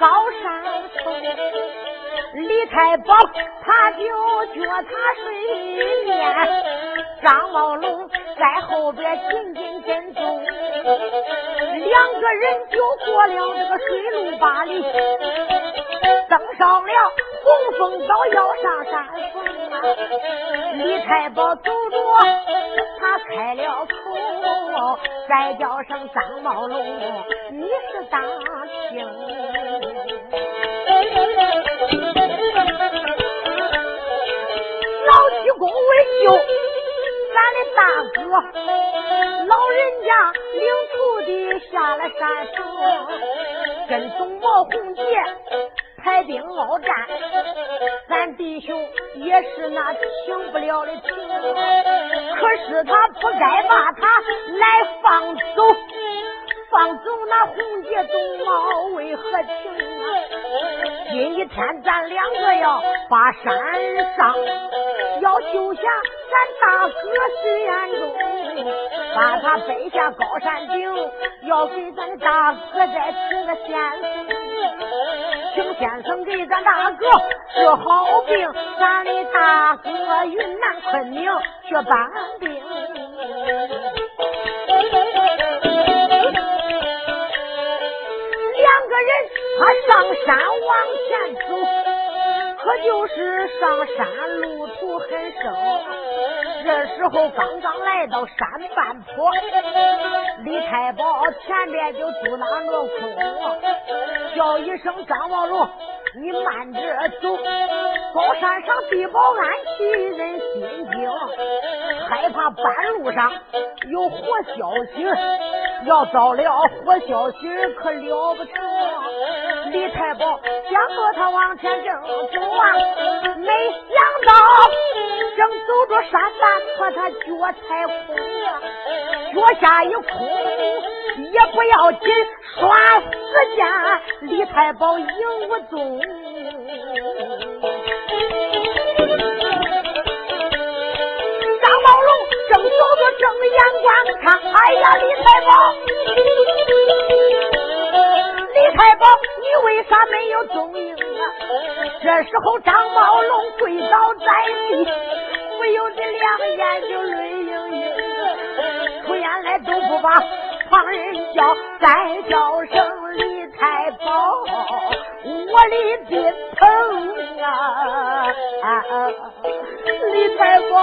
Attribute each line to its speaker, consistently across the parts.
Speaker 1: 高山头。李太保他就脚踏水面，张茂龙在后边紧紧跟踪，两个人就过了这个水路八里，登上了红枫岛要上山峰啊！李太保走着，他开了口，再叫声张茂龙，你是当听。老济公为救咱的大哥，老人家领徒弟下了山，跟踪毛红杰排兵鏖战，咱弟兄也是那停不了的停，可是他不该把他来放走。放走那红姐东毛为何情？今一天咱两个要把山上，要救下咱大哥徐延忠，把他背下高山顶，要给咱大哥再请个先生，请先生给咱大哥治好病，咱的大哥云南昆明去搬兵。他上山往前走，可就是上山路途很深。这时候刚刚来到山半坡，李太保前边就嘟囔着空，叫一声张茂龙。你慢着走，高山上地保安齐，人心惊，害怕半路上有活消息，要遭了活消息可了不成。李太保想着他往前正走啊，没想到正走着山半坡，他脚踩空啊，脚下一空也不要紧，唰时间李太保影无踪。张宝龙正走着，正眼观看。哎呀，李太保，李太保，你为啥没有踪影啊？这时候，张宝龙跪倒在地，不由得两眼就泪盈盈。出言来都不把旁人叫，再叫声李太保。我的宾朋啊，李太保，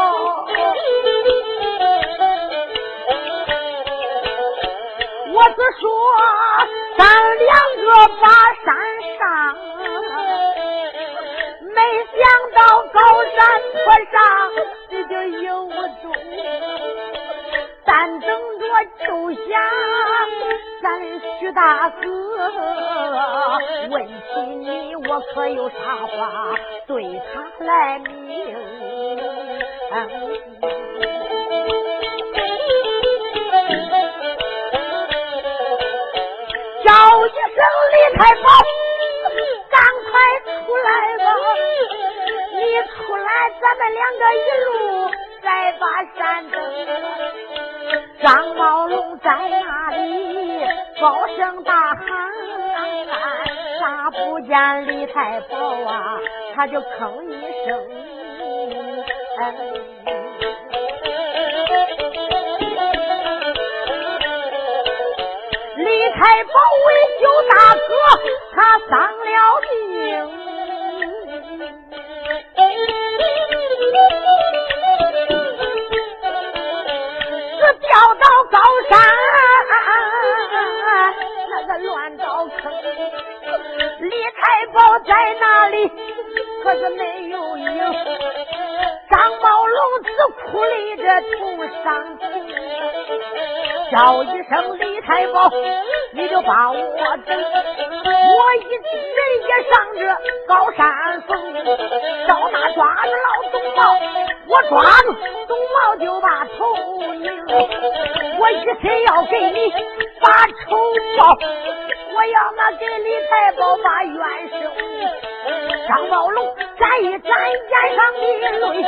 Speaker 1: 我是说咱两个把山上，没想到高山坡上你就有我踪，但等着救下咱徐大哥。问起你，我可有啥话对他来明？太保，赶快出来吧！你出来，咱们两个一路再把山登。张茂龙在那里高声大喊。咋不见李太保啊，他就吭一声。李太保为救大哥，他丧了命，是掉到高山那个乱刀坑。李太保在那里，可是没有影。张宝龙只哭累着头上叫一声李太保，你就把我整。我一人也上这高山峰，到那抓住老董茂，我抓住董茂就把头拧。我一心要给你把仇报，我要那给李太保把冤声。张宝龙沾一沾眼上的泪，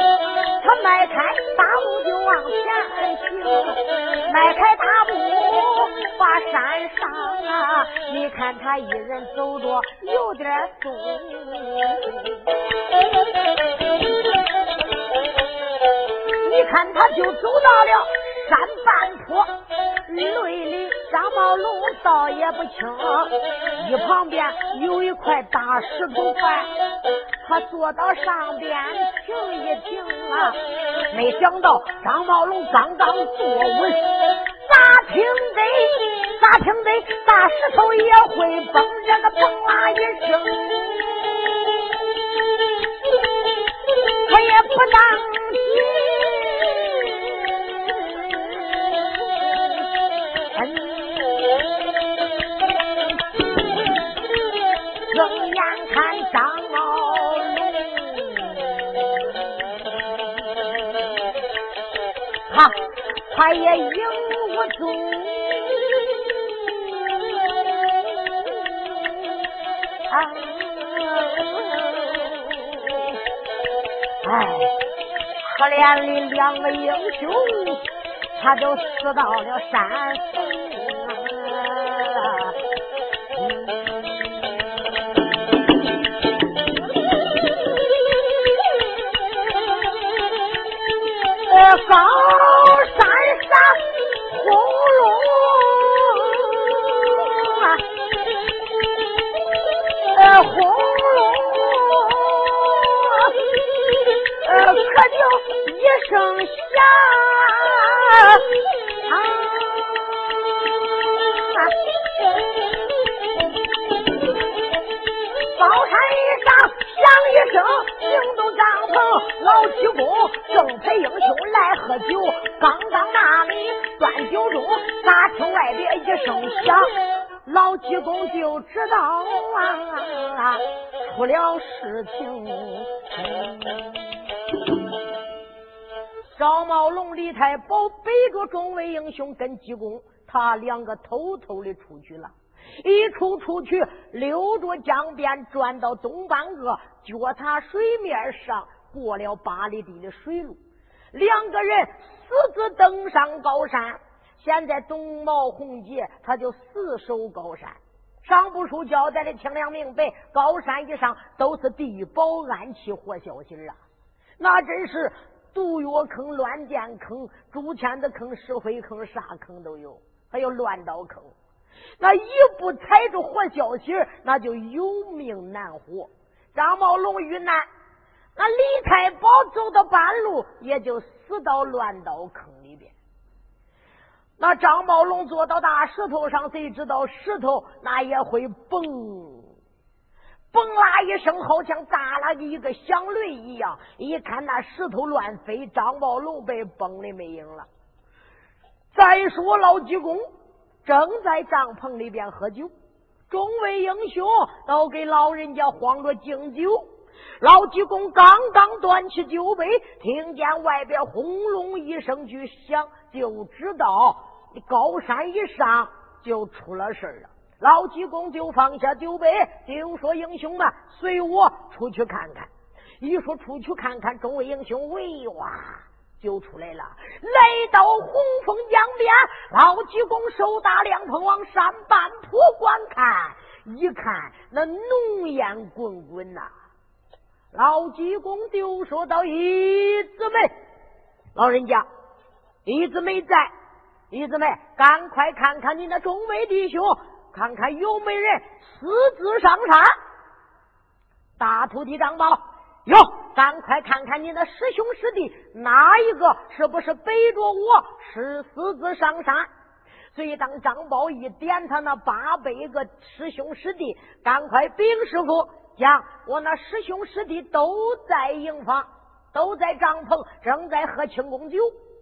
Speaker 1: 他迈开大步就往前行，迈开大步把山上啊，你看他一人走着有点松，你看他就走到了山半坡，泪里张茂龙倒也不轻，一旁边有一块大石头块，他坐到上边停一停啊，没想到张茂龙刚刚坐稳，咋听得咋听得大石头也会蹦，这个蹦啦一声，他也不当心。看张茂龙，他他也影无踪。啊，哎，可怜的两个英雄，他都死到了山峰高山上轰隆，呃，轰隆，可就一声响高山上响一声，惊动帐篷老七公，正陪英雄来喝酒。刚刚那里端酒盅，咋听外边一声响？老济公就知道啊，出了事情。赵茂龙、李太保背着众位英雄跟济公，他两个偷偷的出去了。一出出去，溜着江边转到东半个脚踏水面上，过了八里地的水路。两个人私自登上高山。现在东毛红杰他就死守高山。上部书交代的清亮明白，高山以上都是地保暗器活小心啊！那真是毒药坑、乱箭坑、竹签子坑、石灰坑，啥坑都有，还有乱刀坑。那一不踩着活小心那就有命难活。张茂龙遇难，那李太保走到半路，也就死到乱刀坑里边。那张宝龙坐到大石头上，谁知道石头那也会蹦，蹦啦一声，好像打了一个响雷一样。一看那石头乱飞，张宝龙被崩的没影了。再说老济公。正在帐篷里边喝酒，众位英雄都给老人家慌着敬酒。老济公刚刚端起酒杯，听见外边轰隆一声巨响，就知道高山一上就出了事了。老济公就放下酒杯，就说：“英雄们，随我出去看看。”一说出去看看，众位英雄喂哇！就出来了，来到洪峰江边，老济公手打凉棚往山半坡观看，一看那浓烟滚滚呐。老济公就说到：“一姊妹，老人家，一姊妹在，一姊妹，赶快看看你那众位弟兄看看有没人私自上山。大徒弟张宝，哟，赶快看看你那师兄师弟哪一个是不是背着我是私自上山？所以当张宝一点他那八百个师兄师弟，赶快禀师傅，讲我那师兄师弟都在营房，都在帐篷，正在喝庆功酒。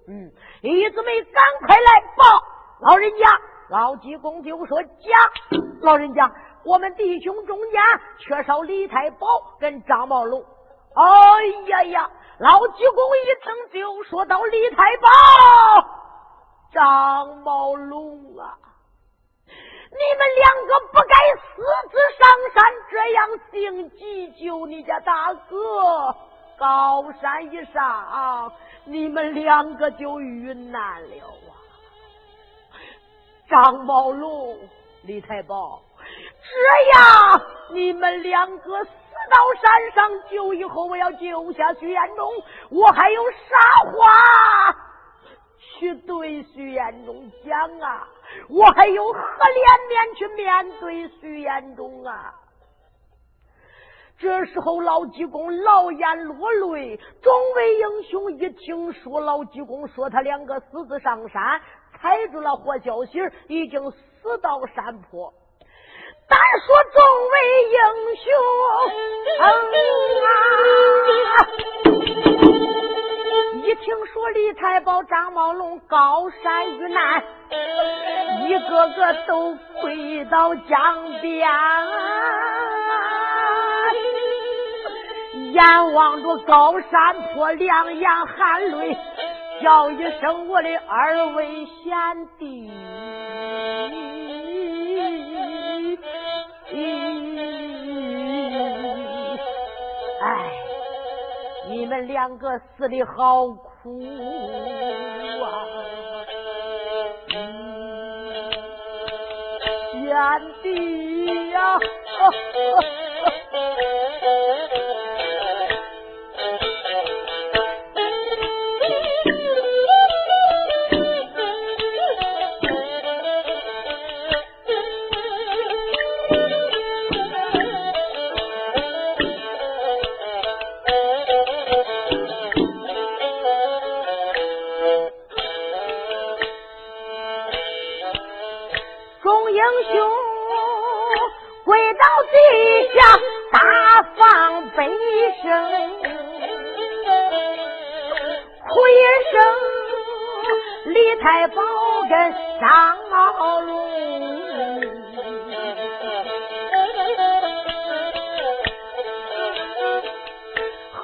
Speaker 1: 嗯，李子梅赶快来报老人家。老济公就说：“讲，老人家，我们弟兄中间缺少李太保跟张茂龙。”哎呀呀！老济公一听就说到：“李太保，张茂龙啊，你们两个不该私自上山，这样性急救你家大哥。高山一上，你们两个就遇难了啊。”张宝龙、李太保，这样你们两个死到山上救以后，我要救下徐延忠，我还有啥话去对徐延忠讲啊？我还有何脸面去面对徐延忠啊？这时候，老济公老眼落泪，众位英雄一听说老济公说他两个私自上山。踩住了活消息，已经死到山坡。单说众位英雄啊，一听说李太保、张茂龙高山遇难，一个个都跪到江边，眼望着高山坡，两眼含泪。叫一声我的二位贤弟，你们两个死的好苦啊！贤弟呀！大放悲声哭一声李太保跟张茂驴。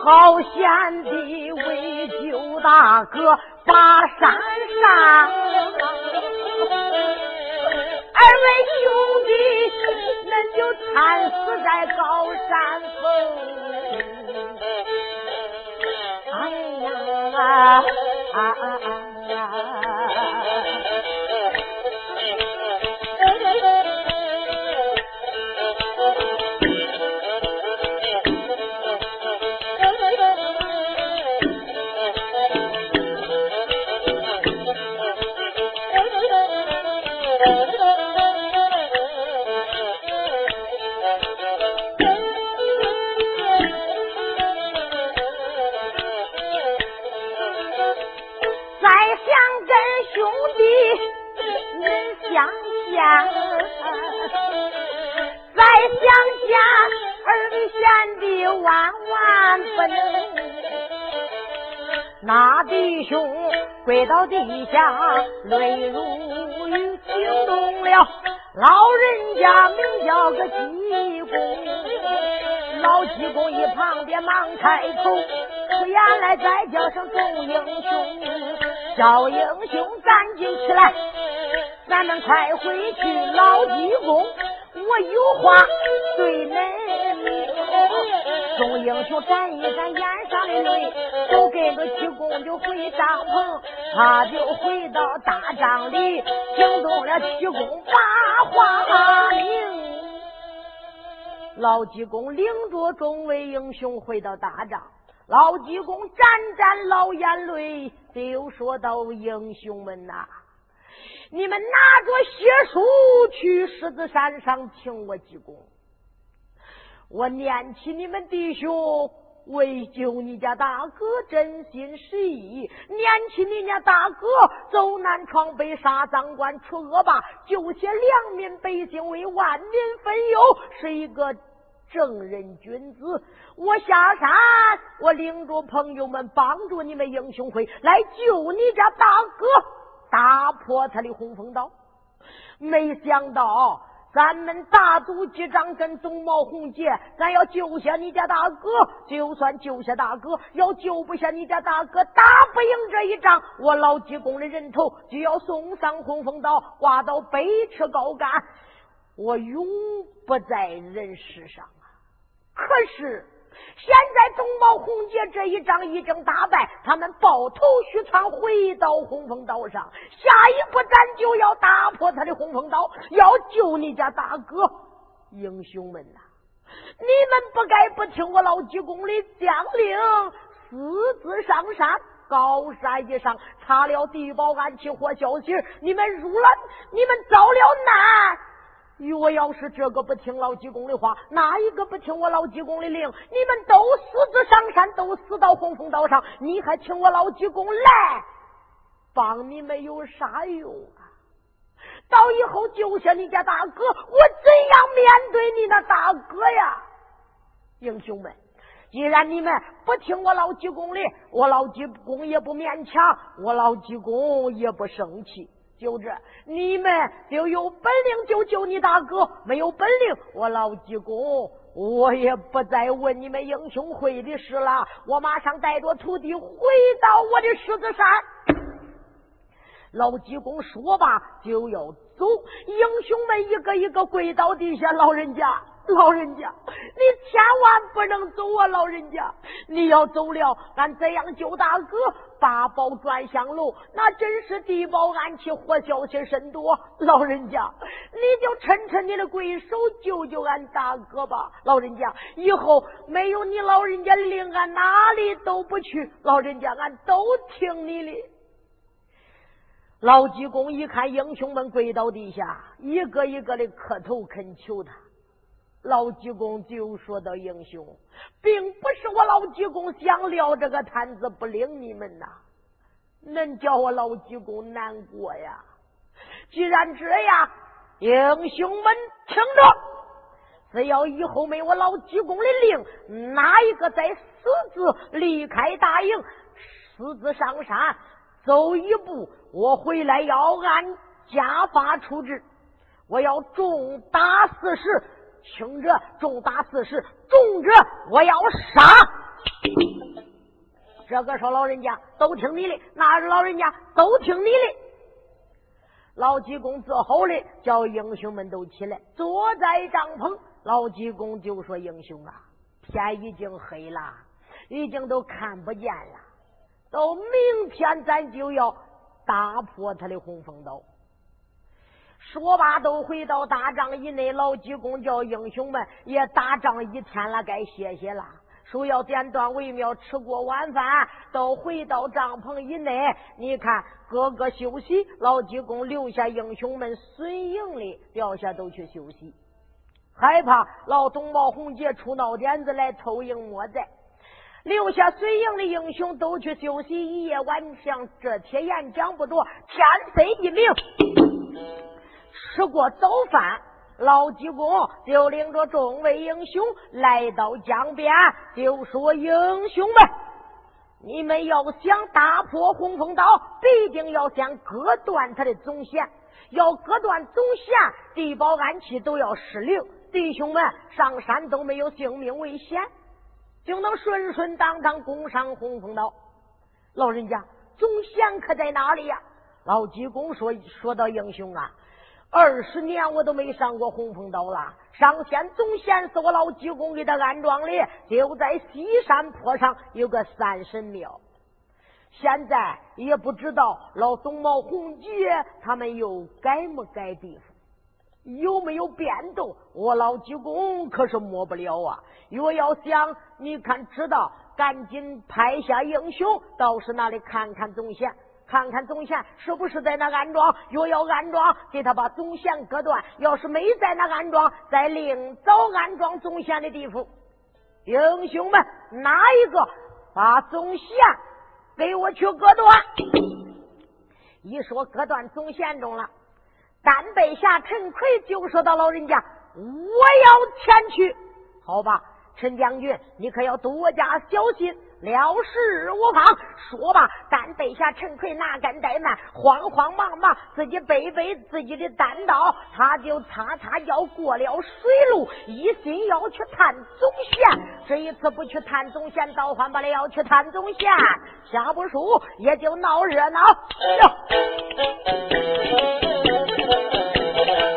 Speaker 1: 好贤弟为救大哥把山上二位兄弟惨死在高山峰，哎呀。小英雄赶紧起来，咱们快回去。老济公，我有话对恁说。众英雄沾一沾眼上的泪，都跟着济公就回帐篷，他就回到大帐里，惊动了济公把话明。老济公领着众位英雄回到大帐，老济公沾沾老眼泪，就说道：“英雄们呐，你们拿着血书去狮子山上请我济公。我念起你们弟兄为救你家大哥，真心实意；念起你家大哥走南闯北，杀赃官，除恶霸，救些良民百姓，为万民分忧，是一个正人君子。我下山，我领着朋友们帮助你们英雄会来救你家大哥，打破他的洪峰岛。没想到。咱们大都机长跟总毛红姐，咱要救下你家大哥，就算救下大哥，要救不下你家大哥，打不赢这一仗，我老济公的人头就要送上洪峰岛，挂到北池高杆，我永不在人世上！可是。现在东宝红姐这一仗已经打败，他们抱头须窜回到洪峰岛上。下一步咱就要打破他的洪峰岛，要救你家大哥。英雄们呐，你们不该不听我老济公的将令，私自上山，高山一上插了地保安起或消息，你们入了，你们遭了难。我要是这个不听老济公的话，那一个不听我老济公的令，你们都私自上山，都死到洪峰岛上，你还请我老济公来帮你们有啥用啊？到以后救下你家大哥，我怎样面对你那大哥呀？英雄们，既然你们不听我老济公的，我老济公也不勉强，我老济公也不生气。就这，你们就有本领就救你大哥，没有本领，我老济公我也不再问你们英雄会的事了。我马上带着徒弟回到我的狮子山。老济公说罢就要走，英雄们一个一个跪倒地下，老人家。老人家，你千万不能走啊！老人家，你要走了，俺怎样救大哥？八宝转香炉，那真是地保暗器，活消息甚多。老人家，你就趁趁你的贵手，救救俺大哥吧！老人家，以后没有你老人家令，俺哪里都不去。老人家，俺都听你的。老济公一看英雄们跪到地下，一个一个的磕头恳求他。老济公就说到：“英雄，并不是我老济公想撂这个摊子不领你们呐，恁叫我老济公难过呀。既然这样，英雄们听着，只要以后没我老济公的令，哪一个再私自离开大营，私自上山走一步，我回来要按家法处置，我要重打四十。”轻者重打四十，重者我要杀。这个说老人家都听你的，那老人家都听你的。老济公之后的叫英雄们都起来，坐在帐篷。老济公就说：“英雄啊，天已经黑了，已经都看不见了。到明天咱就要打破他的洪峰岛。”说罢，都回到大帐以内。老济公叫英雄们也打仗一天了，该歇歇了。说要点断为妙，吃过晚饭，都回到帐篷以内。你看，个个休息。老济公留下英雄们随营的，掉下都去休息。害怕老东毛红杰出闹点子来偷营摸寨，留下随营的英雄都去休息。一夜晚上，这天演讲不着，天色一明。吃过早饭，老济公就领着众位英雄来到江边，就说：“英雄们，你们要想打破洪峰岛，必定要先割断他的总线。要割断总线，地保安器都要失灵。弟兄们上山都没有性命危险，就能顺顺当当攻上洪峰岛。老人家，总线可在哪里呀？”老济公说：“说到英雄啊。”二十年我都没上过洪峰岛了，上线总线是我老济公给他安装的，就在西山坡上有个三神庙。现在也不知道老总毛红杰他们又改没改地方，有没有变动？我老济公可是摸不了啊！若要想你看知道，赶紧派下英雄到是那里看看总线。看看总贤是不是在那安庄？若要安庄，给他把总贤割断；要是没在那安庄，再另找安庄总贤的地方。英雄们，哪一个把总贤给我去割断？一说割断总贤中了，单背下陈奎就说到：“老人家，我要前去。”好吧，陈将军，你可要多加小心。了事无妨，说吧。单背下陈奎哪敢怠慢，慌慌忙忙自己背背自己的单刀，他就擦擦要过了水路，一心要去探总线。这一次不去探总线，倒换不了要去探总线，下不输也就闹热闹。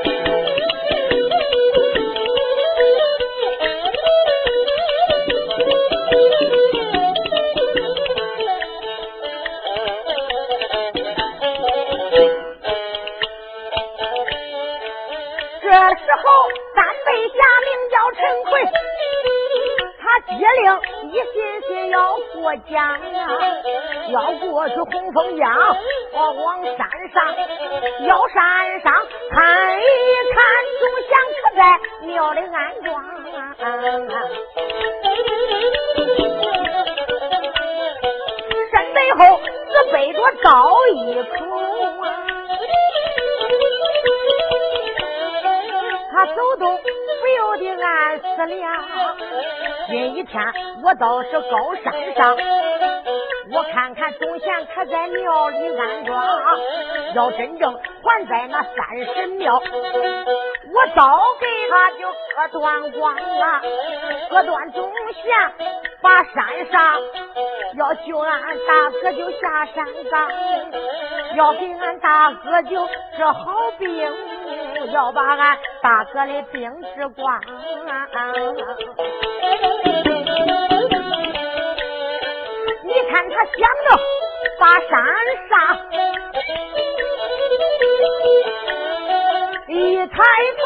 Speaker 1: 时名叫陈奎，他接令一心心要过江啊，要过去洪峰江，我往山上，要山上看一看，总想可在庙里安庄。山背后只背着高一口思量，今一天我倒是高山上，我看看总贤可在庙里安庄。要真正还在那三神庙，我早给他就割断光了，割断总贤，把山上要救俺大哥就下山岗，要给俺大哥就治好病。要把俺大哥的病治光，你看他想着把山上一抬头，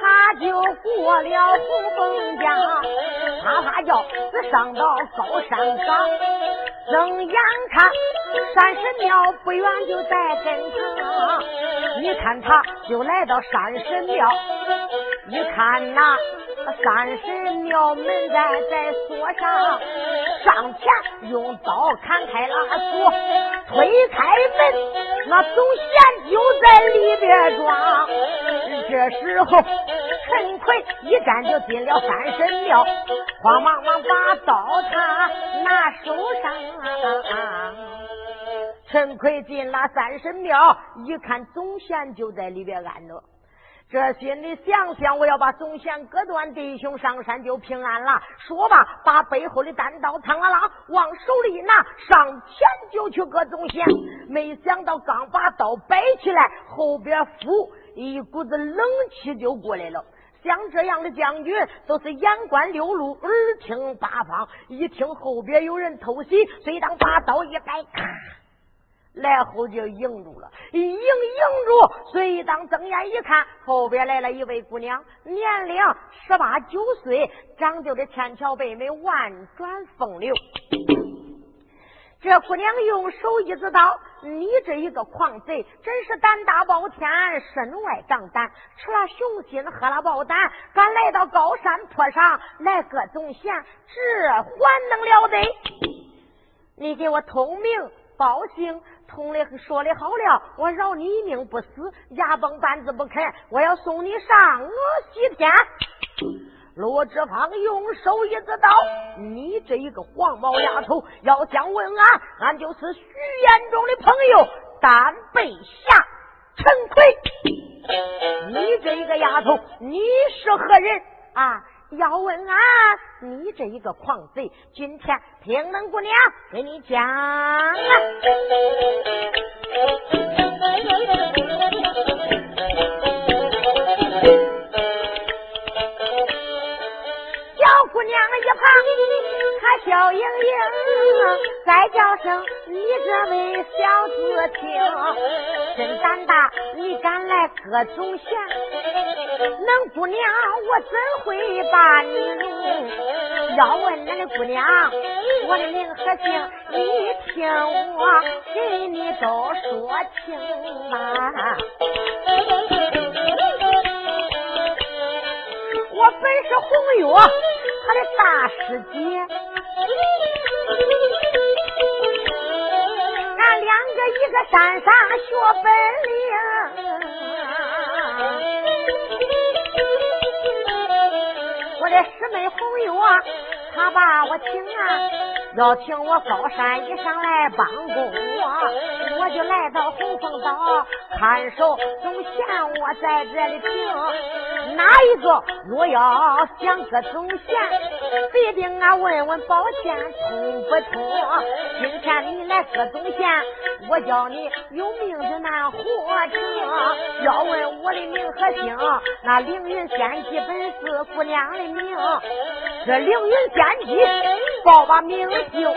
Speaker 1: 他就过了红枫江，啪啪叫是上到高山岗。睁眼看山神庙不远就在跟前，你看他就来到山神庙，一看那山神庙门在在锁上，上前用刀砍开了锁，推开门，那总贤就在里边装。这时候陈奎一站就进了三神庙，慌忙忙把刀他拿手上。陈奎进了三神庙，一看总贤就在里边安着，这心里想想，我要把总贤割断，弟兄上山就平安了。说罢，把背后的单刀苍啷啷往手里一拿，上前就去割总贤。没想到刚把刀摆起来，后边呼一股子冷气就过来了。像这样的将军，都是眼观六路，耳听八方。一听后边有人偷袭，随当把刀一摆，咔，来后就迎住了。一迎迎住，随当睁眼一看，后边来了一位姑娘，年龄十八九岁，长就的纤巧贝美，万转风流。这姑娘用手一指道：“你这一个狂贼，真是胆大包天，身外长胆，吃了雄心，喝了豹胆，敢来到高山坡上来割总贤，这还能了得？你给我通名报姓，通的说的好了，我饶你一命不死，牙崩半字不肯，我要送你上我西天。”罗志芳用手一指道：“你这一个黄毛丫头，要想问俺，俺就是徐延中的朋友单背下陈奎。你这一个丫头，你是何人啊？要问俺，你这一个狂贼，今天听恁姑娘给你讲啊。”姑娘一旁她笑盈盈，再叫声你这位小子听，真胆大，你敢来割总弦？恁姑娘我怎会把你容？要问恁的姑娘，我的名和姓，你听我给你都说清吧。我本是红月，我的大师姐，俺两个一个山上学本领，我的师妹红月，她把我请啊。要请我高山一上来帮工我，我就来到红枫岛看守总嫌，我在这里听。哪一个若要想个总贤，必定啊问问宝剑通不通？今天你来个总贤，我叫你有命就难活成。要问我的名和姓，那凌云仙姬本是姑娘的名。这凌云仙姬报把名。姓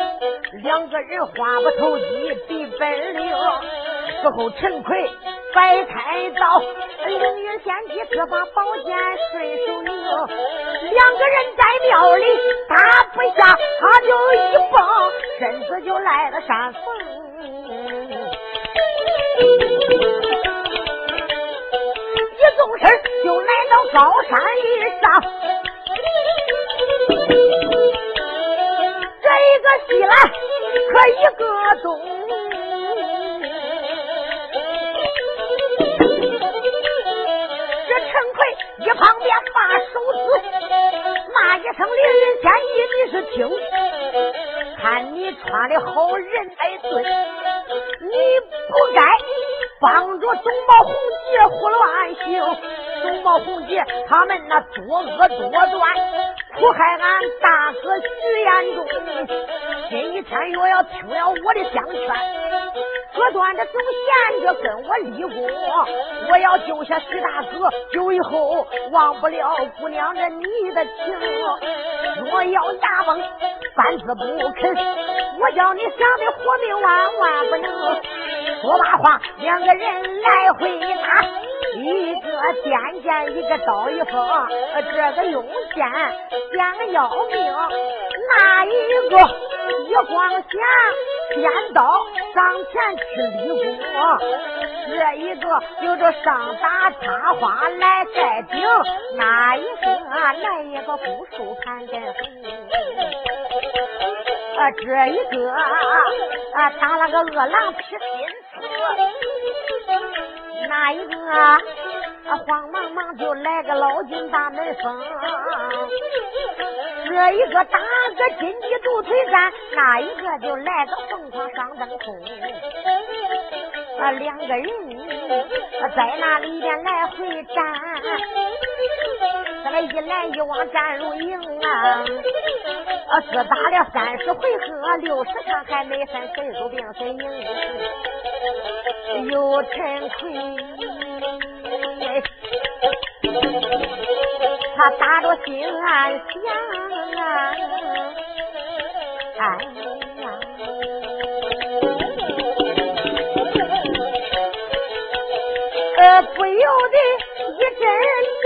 Speaker 1: 两个人话不投机比本领，之后陈奎摆开刀，凌云仙姬这把宝剑顺手拧，两个人在庙里打不下，他就一蹦身子就来了山峰，看你穿的好人才对，你不该帮着东毛红姐胡乱行。东毛红姐他们那作恶多端。”苦害俺大哥徐延忠，今一天又要听了我的相劝，隔断的总贤就跟我立功，我要救下徐大哥，救以后忘不了姑娘的你的情。若要牙崩三字不肯，我叫你想的活命万万不能。说罢话，两个人来回打，一个剑剑，一个刀一锋，这个用剑。两个要命，那一个一光下尖刀上前去立功，这一个有着上打插花来盖顶，那一个来一个古树盘根啊，这一个啊打了个饿狼劈心刺，那一个啊慌忙忙就来个老君大门封。这一个打个金鸡独腿战，那一个就来个凤凰双灯空。啊，两个人在那里边来回战，这个一来一往战如营啊！啊，只打了三十回合，六十场还没分谁输定谁赢。有陈奎。他打着心暗想啊，哎呀，呃，不由得一阵阵，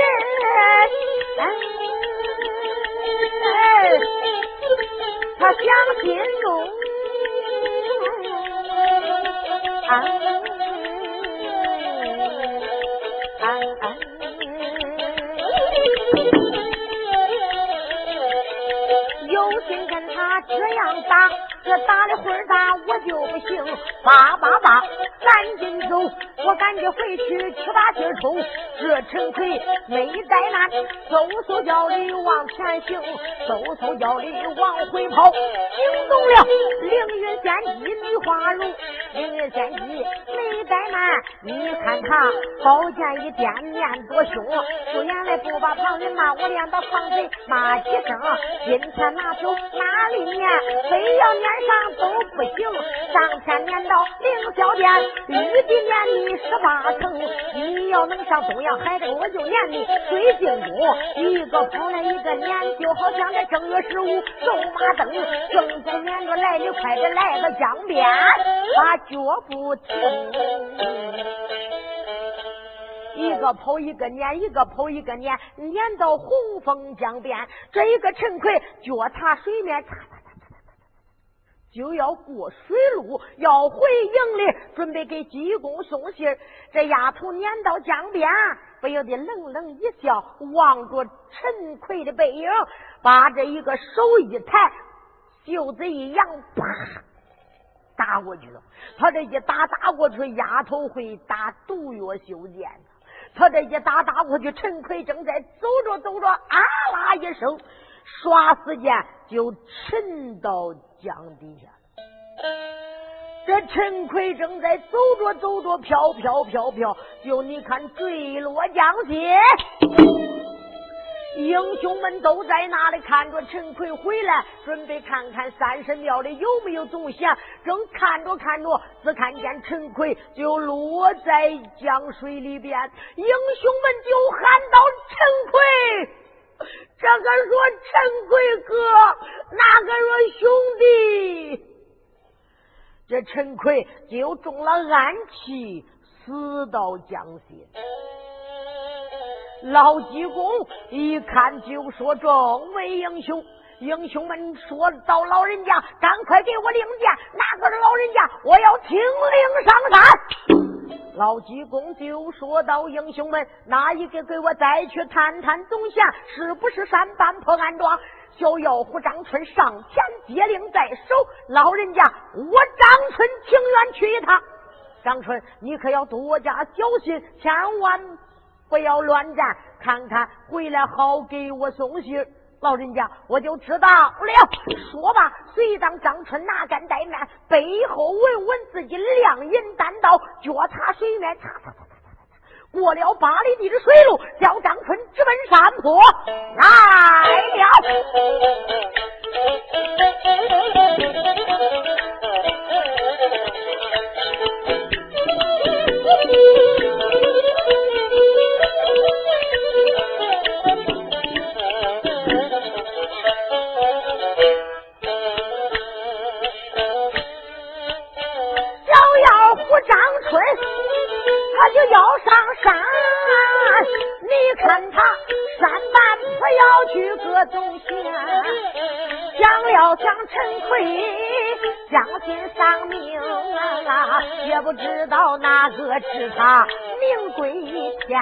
Speaker 1: 他想心中啊。这样打，这打的会儿大，我就不行。叭叭叭，赶紧走，我赶紧回去去把劲抽。这陈奎没怠慢，嗖嗖脚里往前行，嗖嗖脚里往回跑，惊动了凌云仙姬梅花容。凌云仙姬没怠慢，你看他宝剑一掂，面多凶。说原来不把旁人骂，我连把旁贼骂几声。今天拿走哪里念？非要撵上都不行。上天撵到凌霄殿，玉帝撵你十八层。你要能上东洋海城，我就撵你水晶宫。一个跑来一个撵，就好像这正月十五走马灯，正在撵着来，你快点来到江边，把脚步停。一个跑一个撵，一个跑一个撵，撵到洪峰江边，这一个陈奎脚踏水面，嚓嚓嚓嚓嚓嚓嚓，就要过水路，要回营里，准备给济公送信这丫头撵到江边，不由得冷冷一笑，望着陈奎的背影，把这一个手一抬，袖子一扬，啪，打过去了。他这一打打过去，丫头会打毒药修剑。他这一打打过去，陈奎正在走着走着，啊啦一声，唰时间就沉到江底下。这陈奎正在走着走着，飘飘飘飘，就你看坠落江心。英雄们都在那里看着陈奎回来，准备看看三神庙里有没有东西。正看着看着，只看见陈奎就落在江水里边。英雄们就喊道：“陈奎，这个说陈奎哥，那个说兄弟。”这陈奎就中了暗器，死到江西。老济公一看就说：“众位英雄，英雄们说到老人家，赶快给我领箭！哪个是老人家？我要听令上山。”老济公就说到：“英雄们，哪一个给我再去探探东县，是不是山半破案庄？小妖狐张春上前接令在手。老人家，我张春情愿去一趟。张春，你可要多加小心，千万。”不要乱战，看看回来好给我送信。老人家，我就知道了。说吧，随当张春拿杆带面，背后闻闻自己亮银单刀，脚踏水面，擦擦擦擦擦擦擦，过了八里地的水路，叫张春直奔山坡来了。他就要上山，你看他山半坡要去各走线，想了想陈奎将心丧命啊，也不知道哪个知他命归天。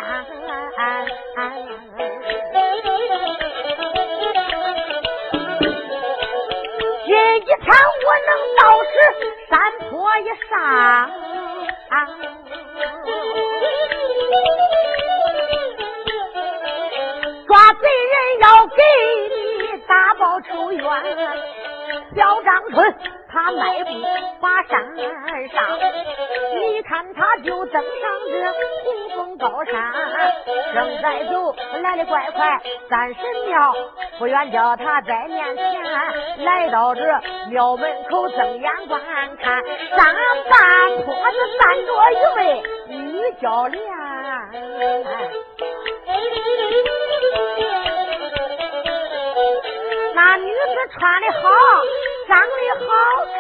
Speaker 1: 这一天我能到时山坡一上。抓贼人要给你大报仇冤，小张春他迈步把山上，你看他就登上这红峰高山，正在走来的怪快，三神庙不远叫他在面前，来到这庙门口睁眼观看，山半坡子站着一位女教练。那女子穿的好，长得好看，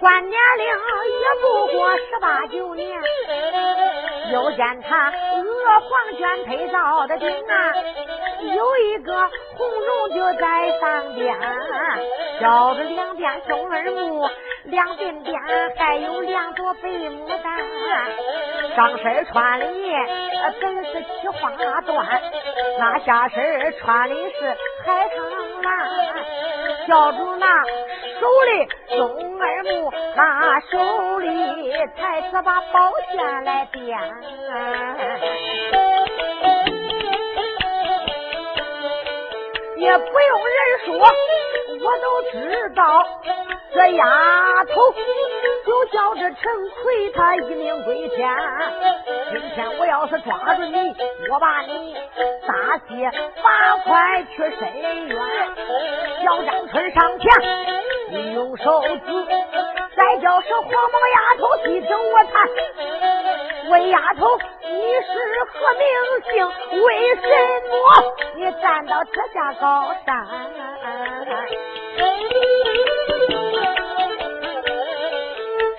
Speaker 1: 观年龄也不过十八九年。又见他鹅黄绢配造的顶啊，有一个红绒就在上边，挑着两边松耳目。两鬓边还有两朵白牡丹，上身穿的本是七花缎，那下身穿的是海棠蓝，小主那手里松耳目，那手里才是把宝剑来掂，也不用人说，我都知道。这丫头就叫这陈奎，他一命归天。今天我要是抓住你，我把你大卸八块去深渊。小张春上前用手指，再叫声黄毛丫头细听我谈。问丫头你是何名？姓？为什么你站到这下高山？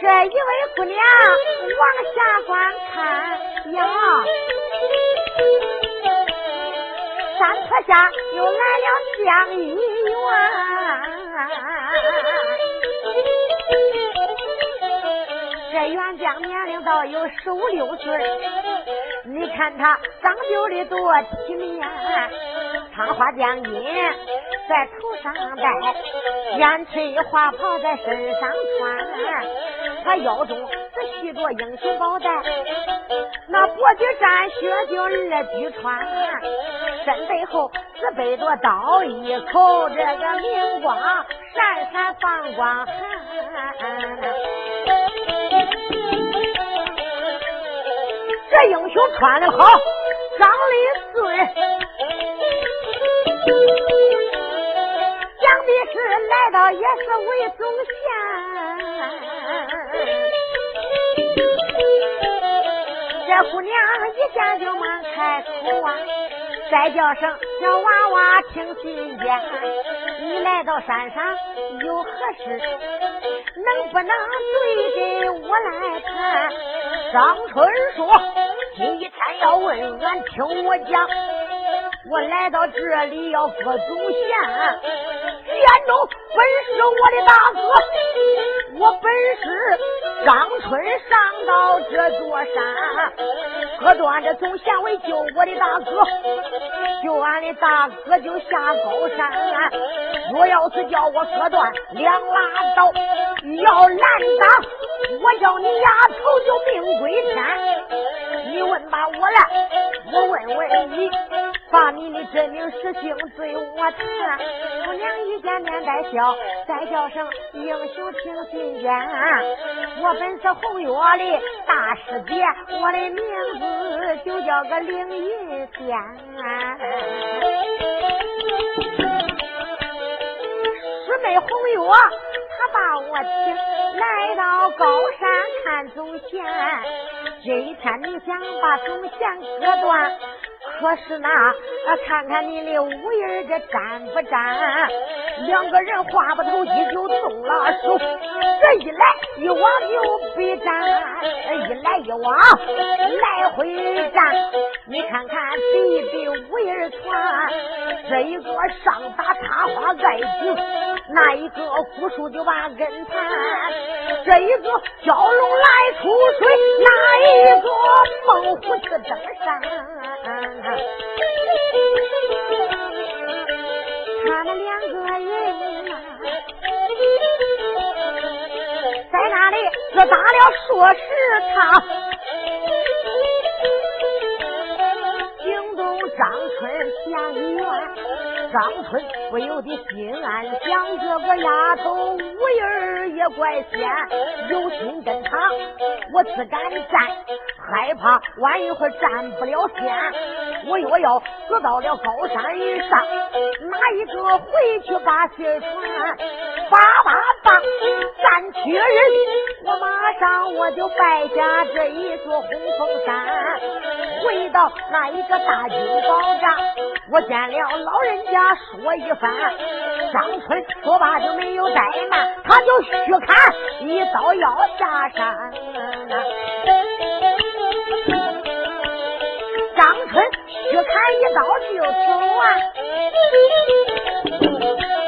Speaker 1: 这一位姑娘往下观看呀，山坡下又来了江一员，这元将年龄倒有十五六岁，你看他长就的多体面，长花将军在头上戴，烟翠花袍在身上穿，他腰中是系着英雄宝带，那脖举战靴就二举穿，身背后是背着刀一口，这个明光闪闪放光寒。这英雄穿的好，长得俊。想必是来到也是魏忠贤，这姑娘一见就忙开口啊，再叫声小娃娃听心间，你来到山上有何事？能不能对着我来看？张春说：今天要问俺，听我讲，我来到这里要过祖先。眼中本是我的大哥，我本是张春上到这座山，割断这总贤为救我的大哥，救俺的大哥就下高山。若要是叫我割断两拉刀，要拦挡，我叫你丫头就命归天。你问吧，我来，我问问你。把你的真名实姓对我谈，姑娘一见面带笑，再叫声英雄听信间。我本是红月的大师姐，我的名字就叫个凌云仙。师妹红月，她把我请来到高山看祖先。这一天你想把祖先割断？可是那，看看你的五音这沾不沾？两个人话不投机就动了手，这一来一往就比战，一来一往来回战。你看看这一对五音团，这一个上打插花盖顶，那一个护树就把根盘，这一个蛟龙来出水，那一个猛虎去登山。他们两个人，在那里就打了数十场，张春下医院。张春不由得心暗想：这个丫头五音也怪仙，有心跟他，我只敢站，害怕晚一会儿战不了仙，我若要死到了高山以上，哪一个回去把信传？八八棒战缺人，我马上我就败下这一座红峰山，回到那一个大金宝帐，我见了老人家。说一番，张春说罢就没有怠慢，他就虚砍一刀要下山。张春虚砍一刀就走完，惊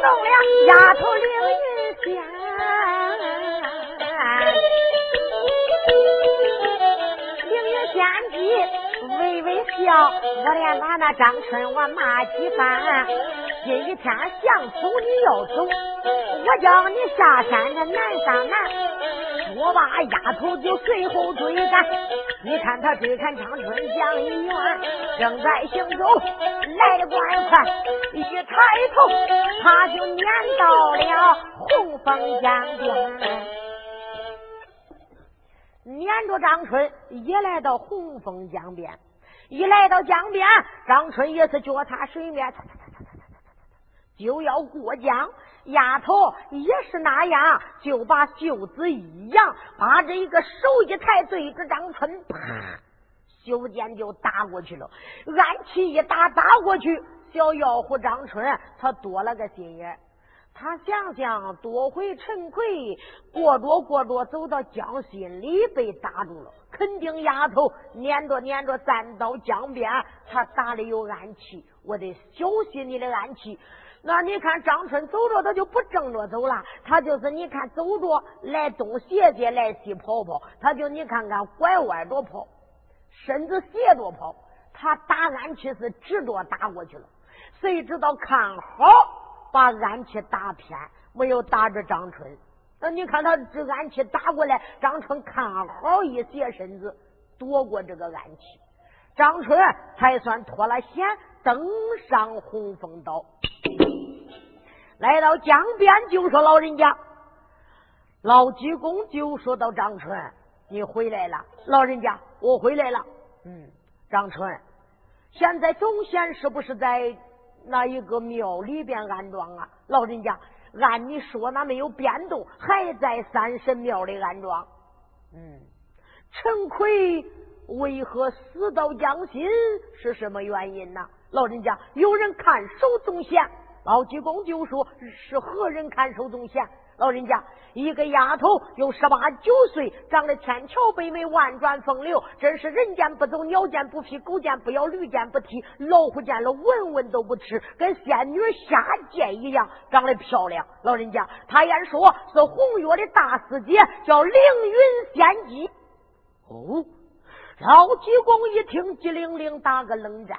Speaker 1: 动了丫头凌云仙。凌云仙姬。微微笑，我连把那张春我骂几番。今一天想走你要走，我叫你下山的难上难。说罢，丫头就随后追赶。你看他追赶张春江一员，正在行走，来的怪快，一抬头他就撵到了红枫江边。撵着张春也来到红枫江边，一来到江边，张春也是脚踏水面，就要过江。丫头也是那样，就把袖子一扬，把这一个手一抬，对着张春，啪，袖箭就打过去了。暗器一打，打过去，小妖狐张春他多了个心眼。他想想多回陈奎过着过着走到江心里被打住了，肯定丫头撵着撵着站到江边，他打的有暗器，我得小心你的暗器。那你看张春走着他就不正着走了，他就是你看走着来东斜斜来西跑跑，他就你看看拐弯着跑，身子斜着跑，他打暗器是直着打过去了，谁知道看好。把暗器打偏，没有打着张春。那你看他这暗器打过来，张春看好一斜身子躲过这个暗器，张春才算脱了险，登上红枫岛，来到江边就说：“老人家，老济公就说到张春，你回来了。老人家，我回来了。嗯，张春，现在总贤是不是在？”那一个庙里边安装啊，老人家，按你说那没有变动，还在三神庙里安装。嗯，陈奎为何死到江心？是什么原因呢？老人家，有人看守宗贤。老济公就说：“是何人看守宗贤？”老人家，一个丫头有十八九岁，长得天桥北美，万转风流，真是人见不走，鸟见不飞，狗见不咬，驴见不踢，老虎见了闻闻都不吃，跟仙女下界一样，长得漂亮。老人家，他言说是红月的大师姐，叫凌云仙姬。哦，老济公一听，机灵灵打个冷战。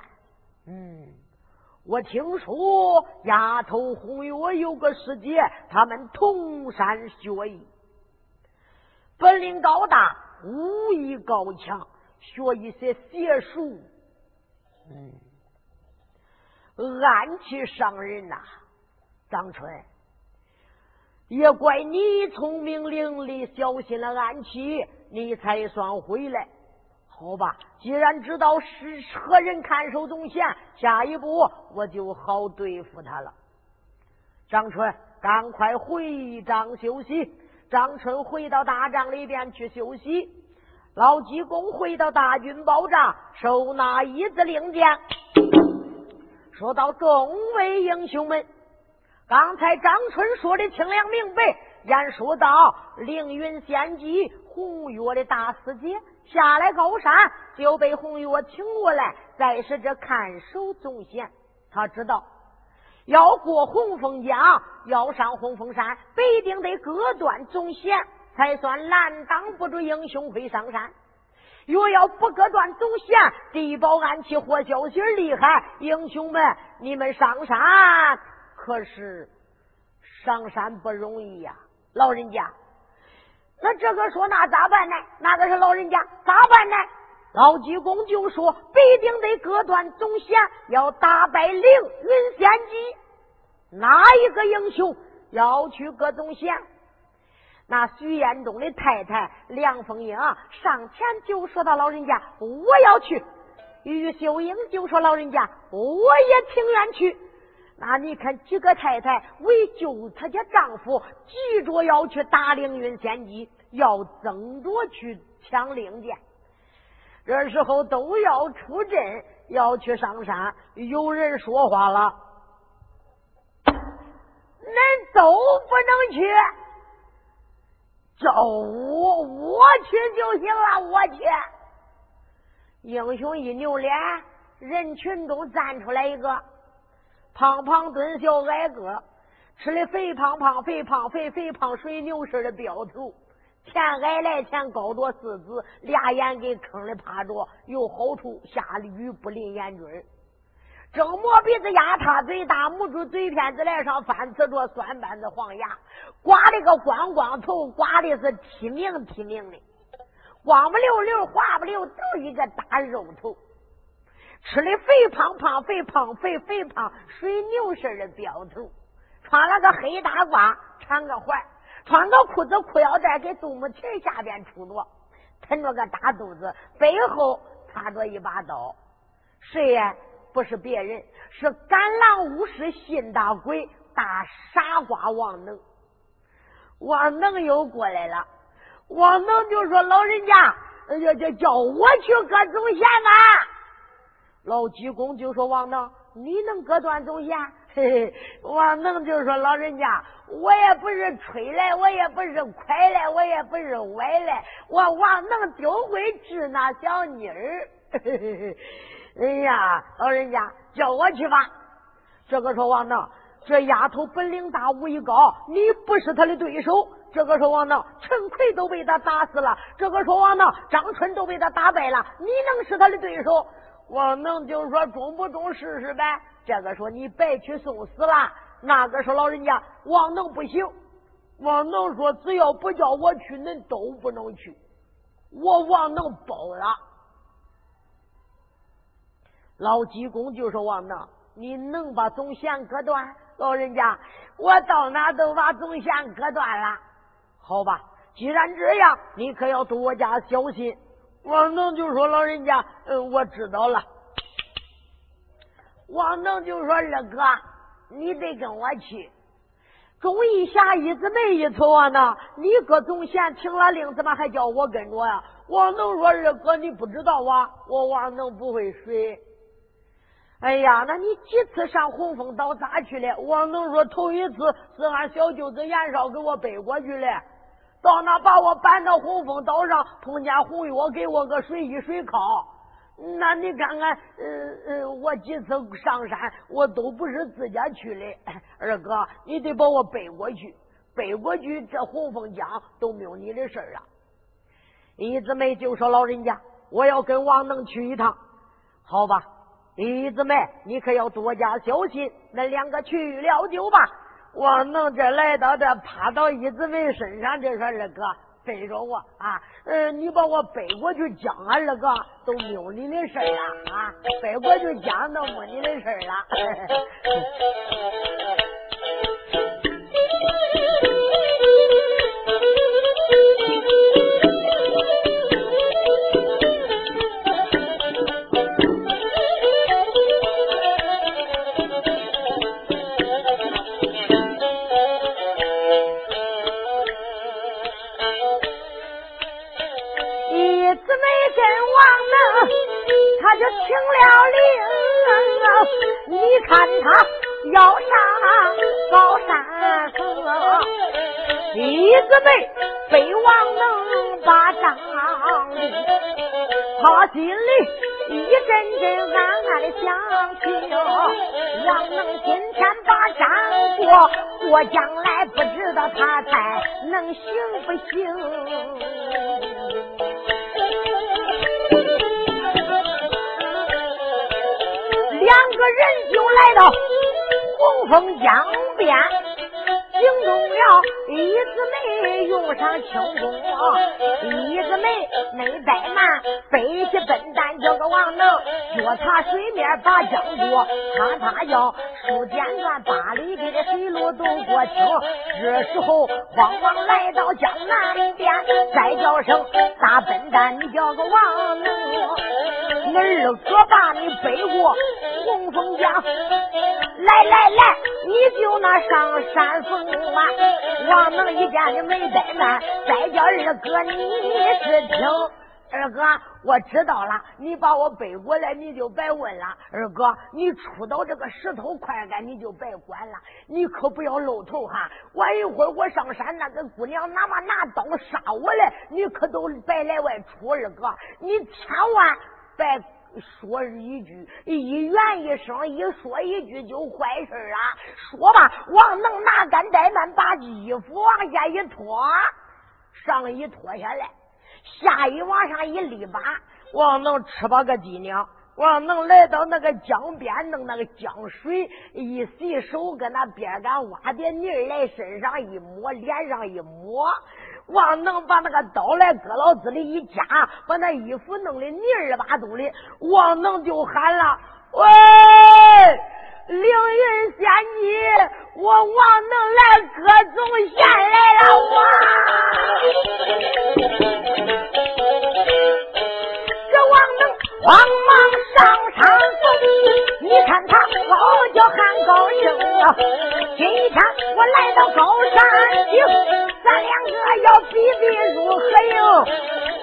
Speaker 1: 嗯。我听说丫头红月有个师姐，他们同山学艺，本领高大，武艺高强，学一些邪术，嗯，暗器伤人呐。张春，也怪你聪明伶俐，小心了暗器，你才算回来。好吧，既然知道是何人看守宗贤，下一步我就好对付他了。张春，赶快回帐休息。张春回到大帐里边去休息。老济公回到大军宝帐，收纳一字令箭，说到众位英雄们，刚才张春说的清凉明白，言说到凌云仙姬红月的大师姐。下来高山就被红月请过来，再是这看守总贤。他知道要过红枫江，要上红枫山，必定得割断总贤，才算拦挡不住英雄会上山。若要不割断总贤，地保暗器或消息厉害，英雄们你们上山可是上山不容易呀，老人家。那这个说那咋办呢？那个是老人家咋办呢？老济公就说必定得割断宗贤，要打败凌云仙姬。哪一个英雄要去割宗贤？那徐彦中的太太梁凤英啊上前就说到：“老人家，我要去。”于秀英就说：“老人家，我也情愿去。”那你看几个太太为救她家丈夫，急着要去打凌云仙姬，要争着去抢令箭。这时候都要出阵，要去上山。有人说话了：“恁都不能去，叫我我去就行了，我去。”英雄一扭脸，人群中站出来一个。胖胖墩小矮个，吃的肥胖胖、肥胖肥、肥胖水牛似的膘头，前矮来前高着四子，俩眼给坑里趴着，有好处下雨不淋眼珠正磨鼻子压塌嘴大，捂住嘴片子来上翻呲着酸板子黄牙，刮了个光光头，刮的是剔明剔明的，光不溜溜，滑不溜，就一个大肉头。吃的肥胖胖、肥胖肥、肥胖水牛似的膘头，穿了个黑大褂，缠个环，穿个裤子裤腰带给肚脐下边杵着，抻着个大肚子，背后插着一把刀。谁呀？不是别人，是赶狼巫师信大鬼大傻瓜王能。王能又过来了，王能就说：“老人家，叫叫叫我去割宗贤呐。”老济公就说：“王能，你能割断宗贤？嘿嘿，王能就说老人家，我也不是吹来，我也不是快来，我也不是歪来，我王能就会治那小妮儿。哎呀，老人家叫我去吧。这个说王能，这丫头本领大，武艺高，你不是她的对手。这个说王能，陈奎都被他打死了。这个说王能，张春都被他打败了。你能是他的对手？王能就说中不中试试呗。这个说你白去送死了。那个说老人家，王能不行。王能说只要不叫我去，恁都不能去。我王能包了。老济公就说王能，你能把总线割断？老人家，我到哪都把总线割断了。好吧，既然这样，你可要多加小心。王能就说：“老人家，嗯，我知道了。”王能就说：“二哥，你得跟我去。”钟义霞一直没一瞅啊，那你搁总县停了令，怎么还叫我跟着呀？王能说：“二哥，你不知道啊，我王能不会水。”哎呀，那你几次上洪峰岛咋去了？王能说：“头一次是俺小舅子严少给我背过去的。”到那把我搬到洪峰岛上，碰见红月给我个水衣水靠。那你看看，呃呃，我几次上山，我都不是自家去的。二哥，你得把我背过去，背过去，这洪峰江都没有你的事儿啊。一姊妹就说：“老人家，我要跟王能去一趟，好吧？”一姊妹，你可要多加小心。那两个去了就吧。我弄这来到这，趴到一姊妹身上，就说：“二哥背着我啊，呃，你把我背过去讲啊，二哥都没有你的事了啊，背过去讲都没你的事了。里地的水路都过清。这时候慌忙来到江南边，再叫声大笨蛋，你叫个王能，二哥把你背过。洪峰江，来来来，你就那上山峰啊！王能一见你没怠慢，再叫二哥你是听。二哥，我知道了，你把我背过来，你就别问了。二哥，你出到这个石头块干，你就别管了。你可不要露头哈！晚一会儿我上山，那个姑娘哪怕拿刀杀我来，你可都别来外出。二哥，你千万别。说一句，一圆一声，一说一句就坏事了。说吧，王能拿干怠慢，把衣服往下一脱，上衣脱下来，下一往上一立把，王能吃吧个鸡娘。王能来到那个江边，弄那个江水一洗手，跟那边干挖点泥来，身上一抹，脸上一抹。王能把那个刀来搁老子里一夹，把那衣服弄的泥儿巴肚里，王能就喊了：“喂，凌云仙姬，我王能来歌中献来了！”哇！慌忙上山峰，你看他嗷叫喊高声啊！今天我来到高山顶，咱两个要。比比如何应？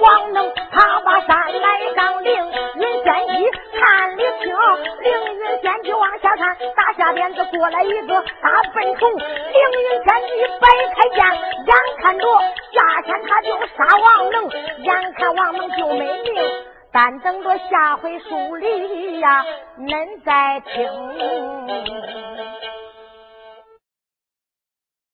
Speaker 1: 王能爬把山来上凌云仙姬看里听，凌云仙姬往下看，打下边子过来一个大笨虫。凌云仙姬摆开剑，眼看着下天他就杀王能，眼看王能就没命，但等着下回书里呀，恁再听。